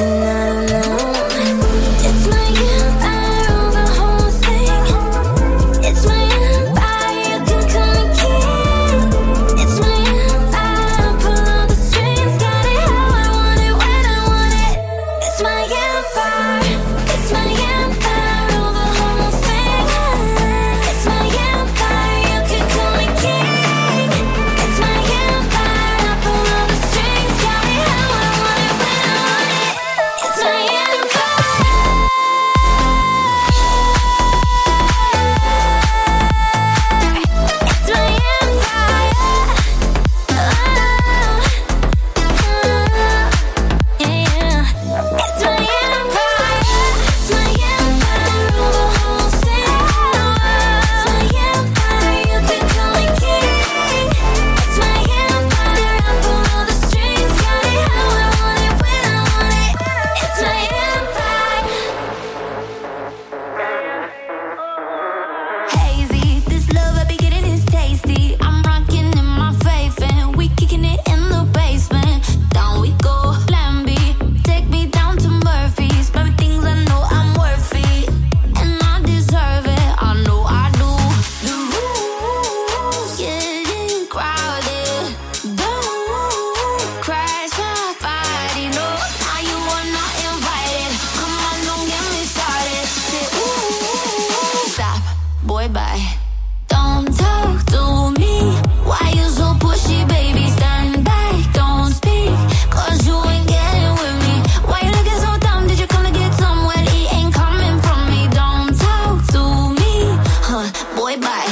tonight. bye.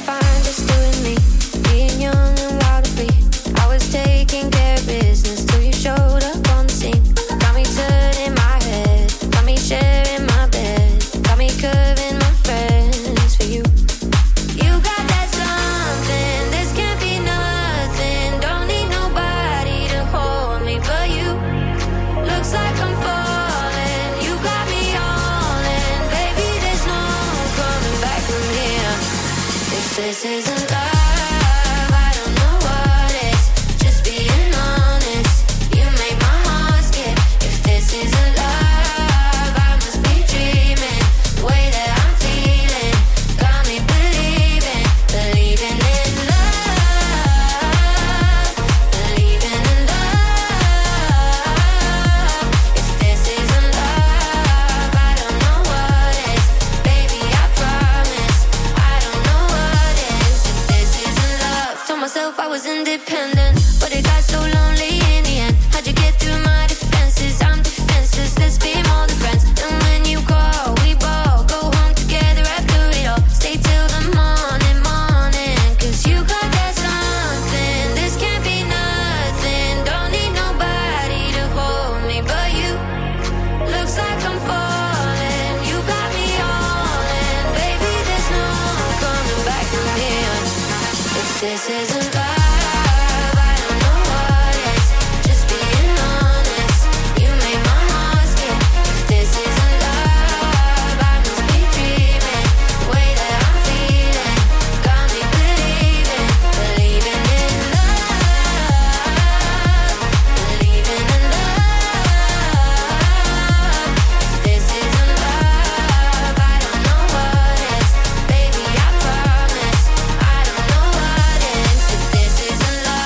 fine.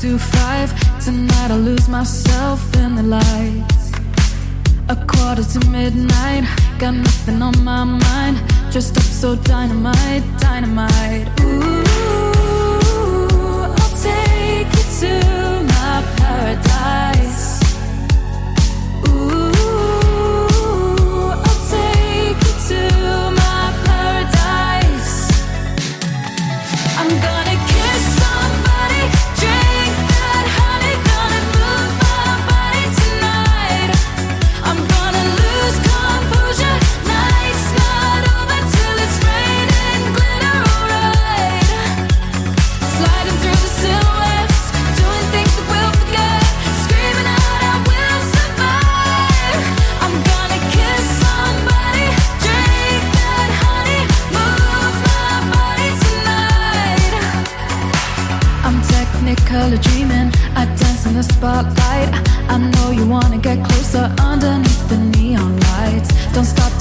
to five. Tonight I lose myself in the lights. A quarter to midnight, got nothing on my mind. Dressed up so dynamite, dynamite. Ooh, I'll take you to my paradise.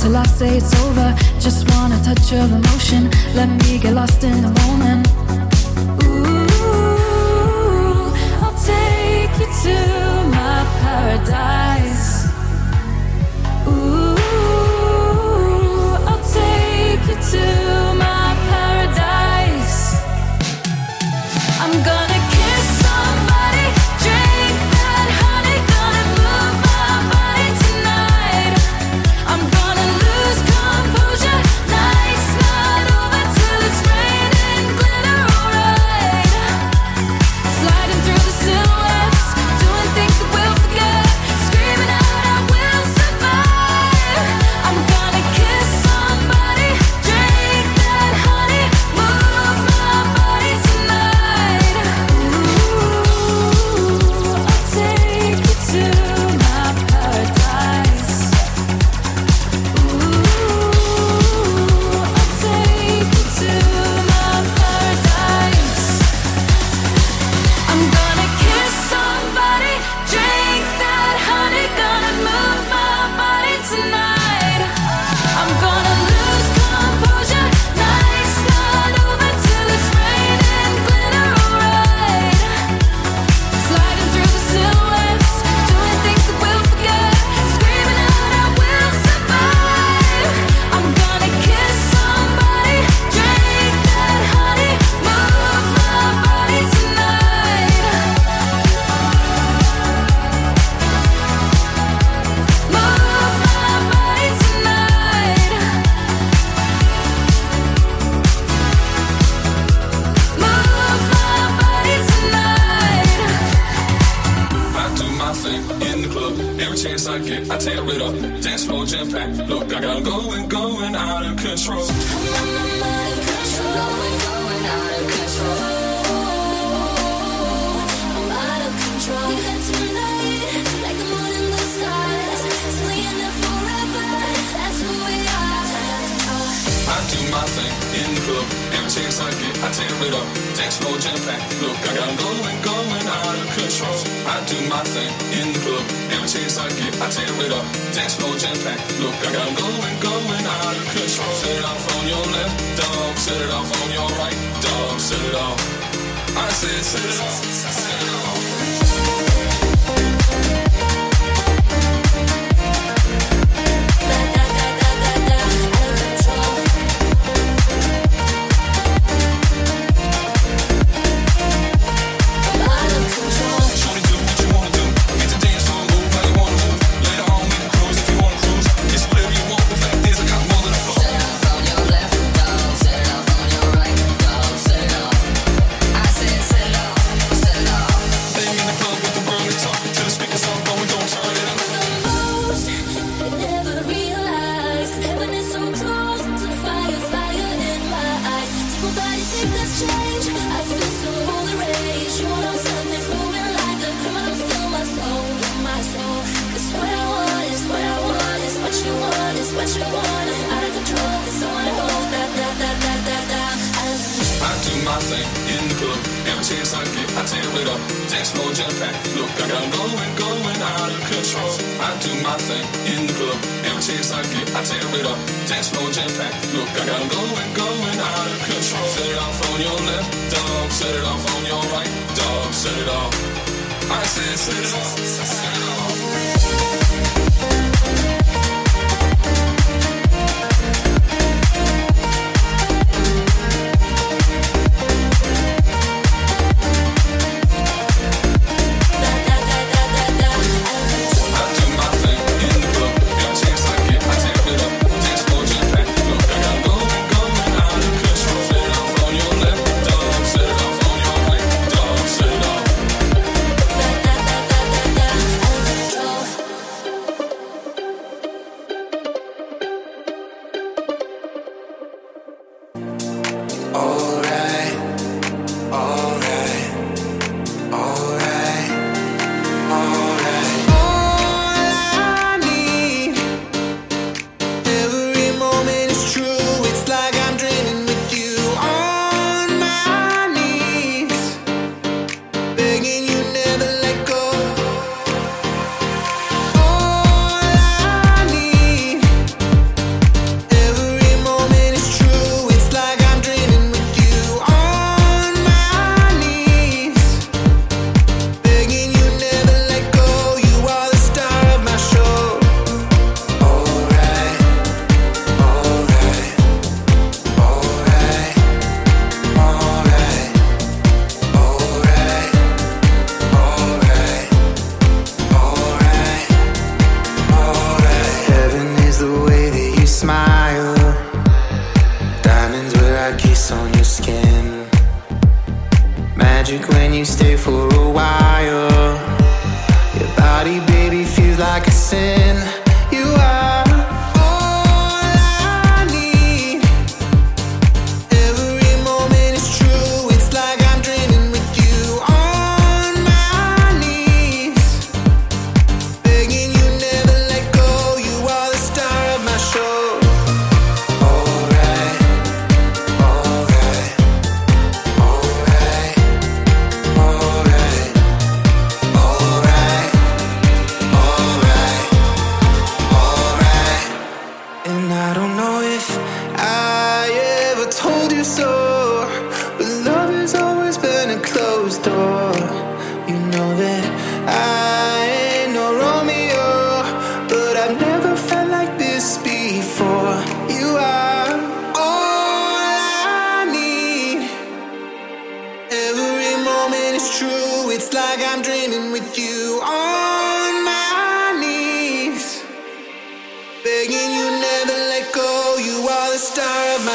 till I say it's over. Just want to touch your emotion. Let me get lost in the moment. Ooh, I'll take you to my paradise.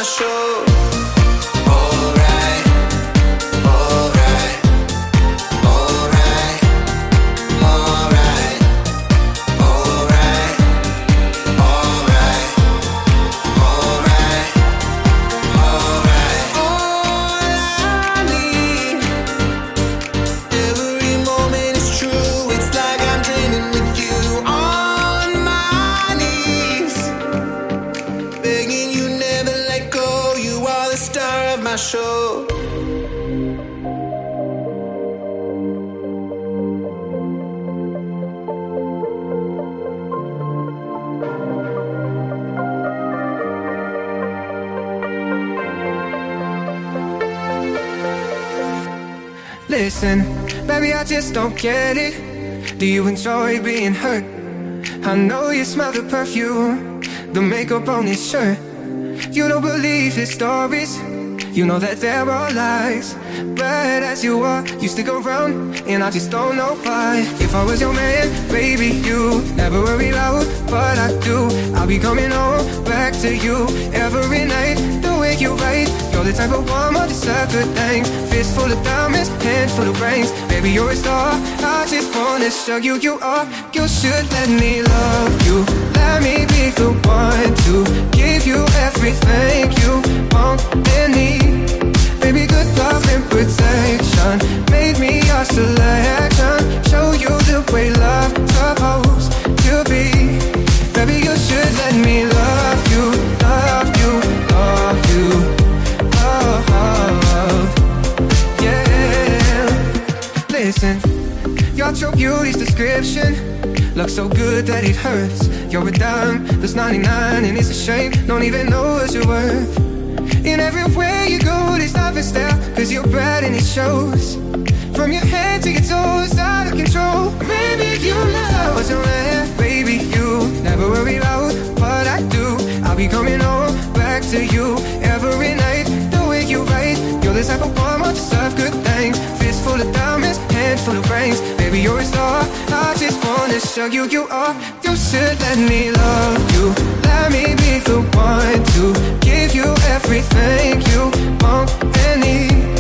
Show. Baby, I just don't get it. Do you enjoy being hurt? I know you smell the perfume, the makeup on his shirt. You don't believe his stories. You know that there are all lies. But as you are, you stick around, and I just don't know why. If I was your man, baby, you never worry about what I do. I'll be coming home back to you every night. The way you write, you're the type of woman deserve good things. Fist full of diamonds, hand full of rings. Baby, you're a star. I just wanna show you you are. You should let me love you. Let me be the one to hurts. You're a dime, there's 99, and it's a shame. Don't even know what you're worth. In everywhere you go, there's nothing style, cause you're bad and it shows. From your head to your toes, out of control. Maybe you love what's around, baby. You never worry about what I do. I'll be coming home back to you every night. The way you write, you're the type of woman to deserve good things. Fist full of diamonds, hand full of rings. Baby, you're a star. I just wanna show you you are. You should let me love you. Let me be the one to give you everything you want and need.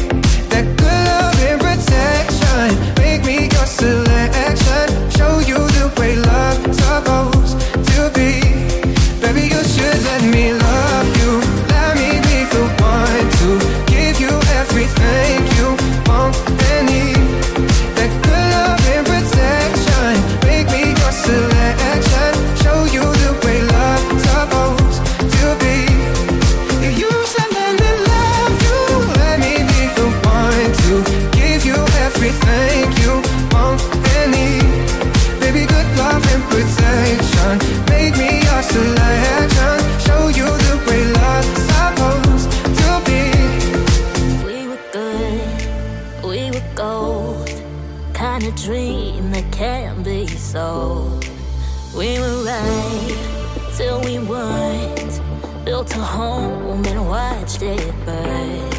Of dream that can't be sold. We were right till we weren't. Built a home and watched it burn.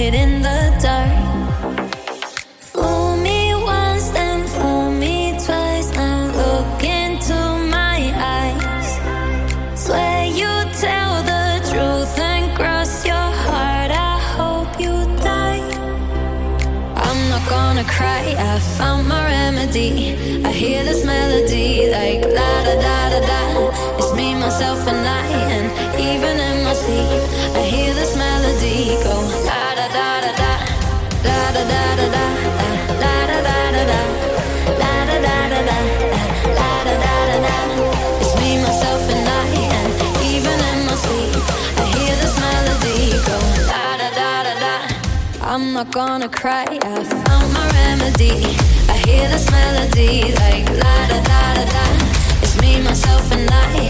hidden not gonna cry. I found my remedy. I hear this melody like la da da da da. It's me, myself, and I.